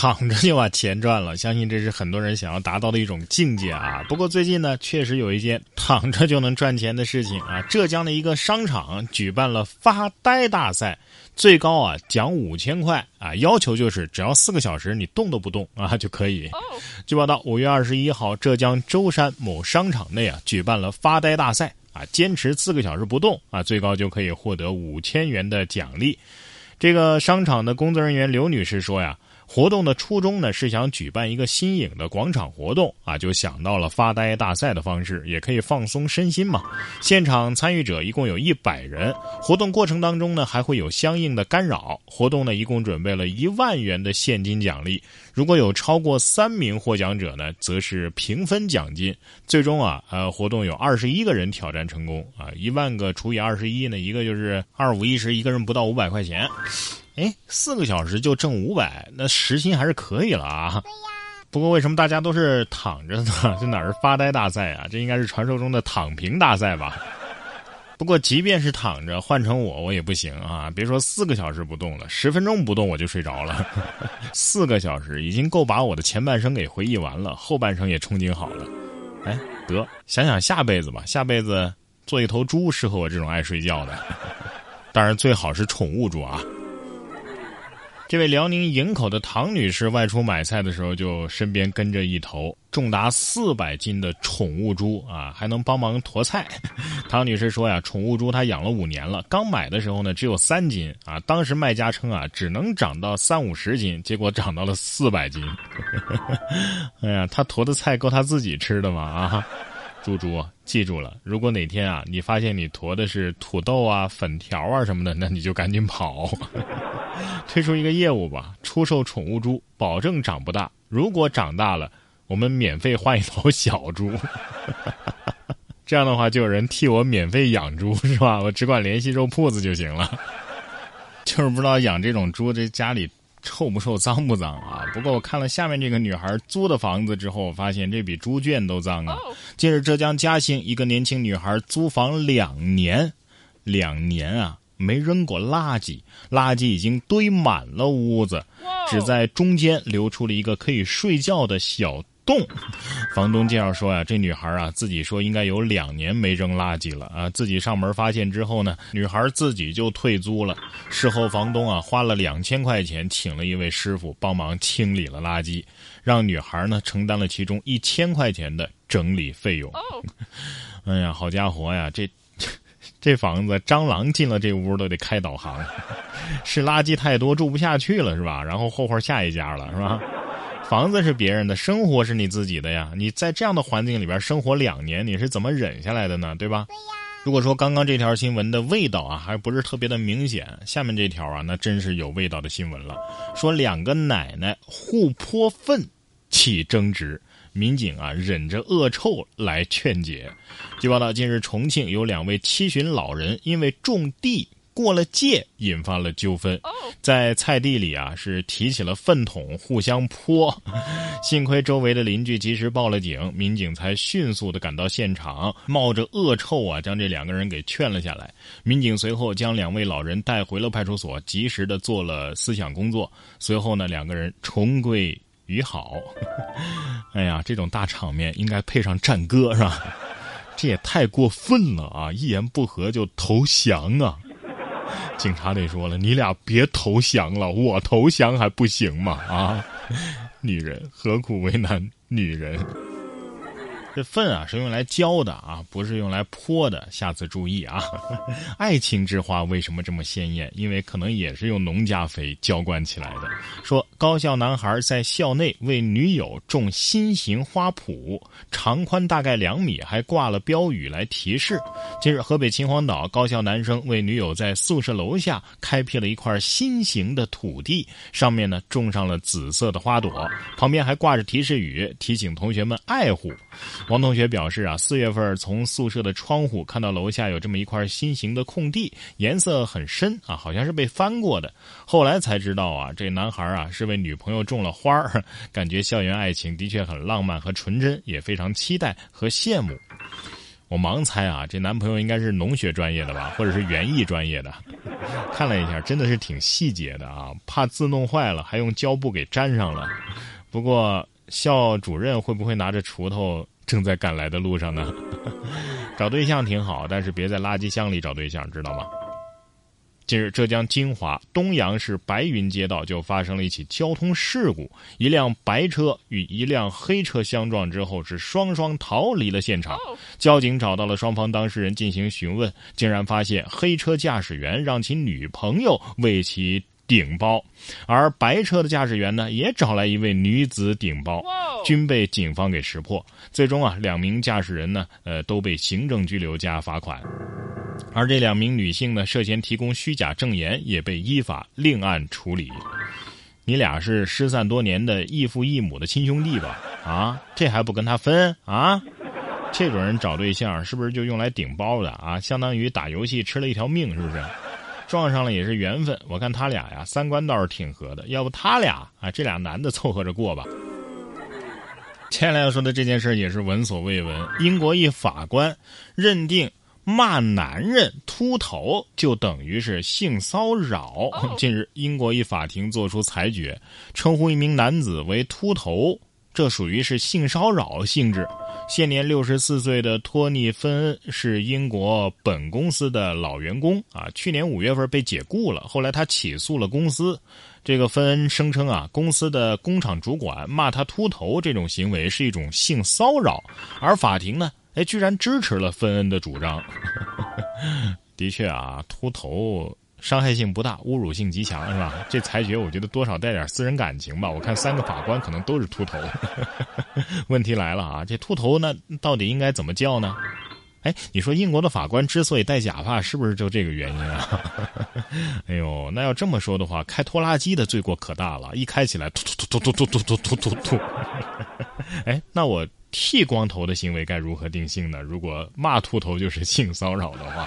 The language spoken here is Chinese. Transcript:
躺着就把钱赚了，相信这是很多人想要达到的一种境界啊。不过最近呢，确实有一件躺着就能赚钱的事情啊。浙江的一个商场举办了发呆大赛，最高啊奖五千块啊，要求就是只要四个小时你动都不动啊 就可以。据报道，五月二十一号，浙江舟山某商场内啊举办了发呆大赛啊，坚持四个小时不动啊，最高就可以获得五千元的奖励。这个商场的工作人员刘女士说呀。活动的初衷呢是想举办一个新颖的广场活动啊，就想到了发呆大赛的方式，也可以放松身心嘛。现场参与者一共有一百人，活动过程当中呢还会有相应的干扰。活动呢一共准备了一万元的现金奖励，如果有超过三名获奖者呢，则是平分奖金。最终啊，呃，活动有二十一个人挑战成功啊，一万个除以二十一呢，一个就是二五一十，一个人不到五百块钱。哎，四个小时就挣五百，那时薪还是可以了啊。对呀。不过为什么大家都是躺着呢？这哪是发呆大赛啊？这应该是传说中的躺平大赛吧？不过即便是躺着，换成我我也不行啊！别说四个小时不动了，十分钟不动我就睡着了。四个小时已经够把我的前半生给回忆完了，后半生也憧憬好了。哎，得想想下辈子吧，下辈子做一头猪适合我这种爱睡觉的，当然最好是宠物猪啊。这位辽宁营口的唐女士外出买菜的时候，就身边跟着一头重达四百斤的宠物猪啊，还能帮忙驮菜。唐女士说呀，宠物猪她养了五年了，刚买的时候呢只有三斤啊，当时卖家称啊只能长到三五十斤，结果长到了四百斤。哎呀，她驮的菜够她自己吃的吗？啊！猪猪，记住了，如果哪天啊，你发现你驮的是土豆啊、粉条啊什么的，那你就赶紧跑。推出一个业务吧，出售宠物猪，保证长不大。如果长大了，我们免费换一头小猪。这样的话，就有人替我免费养猪，是吧？我只管联系肉铺子就行了。就是不知道养这种猪，这家里。臭不臭，脏不脏啊？不过我看了下面这个女孩租的房子之后，我发现这比猪圈都脏啊。近日，浙江嘉兴一个年轻女孩租房两年，两年啊，没扔过垃圾，垃圾已经堆满了屋子，只在中间留出了一个可以睡觉的小。洞，房东介绍说呀，这女孩啊自己说应该有两年没扔垃圾了啊，自己上门发现之后呢，女孩自己就退租了。事后房东啊花了两千块钱请了一位师傅帮忙清理了垃圾，让女孩呢承担了其中一千块钱的整理费用。哎呀，好家伙呀，这这房子蟑螂进了这屋都得开导航，是垃圾太多住不下去了是吧？然后霍霍下一家了是吧？房子是别人的，生活是你自己的呀！你在这样的环境里边生活两年，你是怎么忍下来的呢？对吧？对呀。如果说刚刚这条新闻的味道啊，还不是特别的明显，下面这条啊，那真是有味道的新闻了。说两个奶奶互泼粪起争执，民警啊忍着恶臭来劝解。据报道，近日重庆有两位七旬老人因为种地。过了界，引发了纠纷，在菜地里啊是提起了粪桶互相泼，幸亏周围的邻居及时报了警，民警才迅速的赶到现场，冒着恶臭啊将这两个人给劝了下来。民警随后将两位老人带回了派出所，及时的做了思想工作。随后呢，两个人重归你好。哎呀，这种大场面应该配上战歌是吧？这也太过分了啊！一言不合就投降啊！警察得说了，你俩别投降了，我投降还不行吗？啊，女人何苦为难女人？这粪啊是用来浇的啊，不是用来泼的，下次注意啊！爱情之花为什么这么鲜艳？因为可能也是用农家肥浇灌起来的。说高校男孩在校内为女友种新型花圃，长宽大概两米，还挂了标语来提示。近日，河北秦皇岛高校男生为女友在宿舍楼下开辟了一块新型的土地，上面呢种上了紫色的花朵，旁边还挂着提示语，提醒同学们爱护。王同学表示啊，四月份从宿舍的窗户看到楼下有这么一块新型的空地，颜色很深啊，好像是被翻过的。后来才知道啊，这男孩啊是为女朋友种了花儿，感觉校园爱情的确很浪漫和纯真，也非常期待和羡慕。我盲猜啊，这男朋友应该是农学专业的吧，或者是园艺专业的。看了一下，真的是挺细节的啊，怕字弄坏了，还用胶布给粘上了。不过校主任会不会拿着锄头正在赶来的路上呢？找对象挺好，但是别在垃圾箱里找对象，知道吗？近日，浙江金华东阳市白云街道就发生了一起交通事故，一辆白车与一辆黑车相撞之后，是双双逃离了现场。交警找到了双方当事人进行询问，竟然发现黑车驾驶员让其女朋友为其顶包，而白车的驾驶员呢，也找来一位女子顶包，均被警方给识破。最终啊，两名驾驶人呢，呃，都被行政拘留加罚款。而这两名女性呢，涉嫌提供虚假证言，也被依法另案处理。你俩是失散多年的异父异母的亲兄弟吧？啊，这还不跟他分啊？这种人找对象是不是就用来顶包的啊？相当于打游戏吃了一条命，是不是？撞上了也是缘分。我看他俩呀，三观倒是挺合的。要不他俩啊，这俩男的凑合着过吧。接下来要说的这件事也是闻所未闻。英国一法官认定。骂男人秃头就等于是性骚扰。近日，英国一法庭作出裁决，称呼一名男子为秃头，这属于是性骚扰性质。现年六十四岁的托尼·芬恩是英国本公司的老员工啊，去年五月份被解雇了，后来他起诉了公司。这个芬恩声称啊，公司的工厂主管骂他秃头这种行为是一种性骚扰，而法庭呢？哎，居然支持了芬恩的主张。的确啊，秃头伤害性不大，侮辱性极强，是吧？这裁决我觉得多少带点私人感情吧。我看三个法官可能都是秃头。问题来了啊，这秃头那到底应该怎么叫呢？哎，你说英国的法官之所以戴假发，是不是就这个原因啊？哎呦，那要这么说的话，开拖拉机的罪过可大了，一开起来突突突突突突突突突突。哎，那我。剃光头的行为该如何定性呢？如果骂秃头就是性骚扰的话。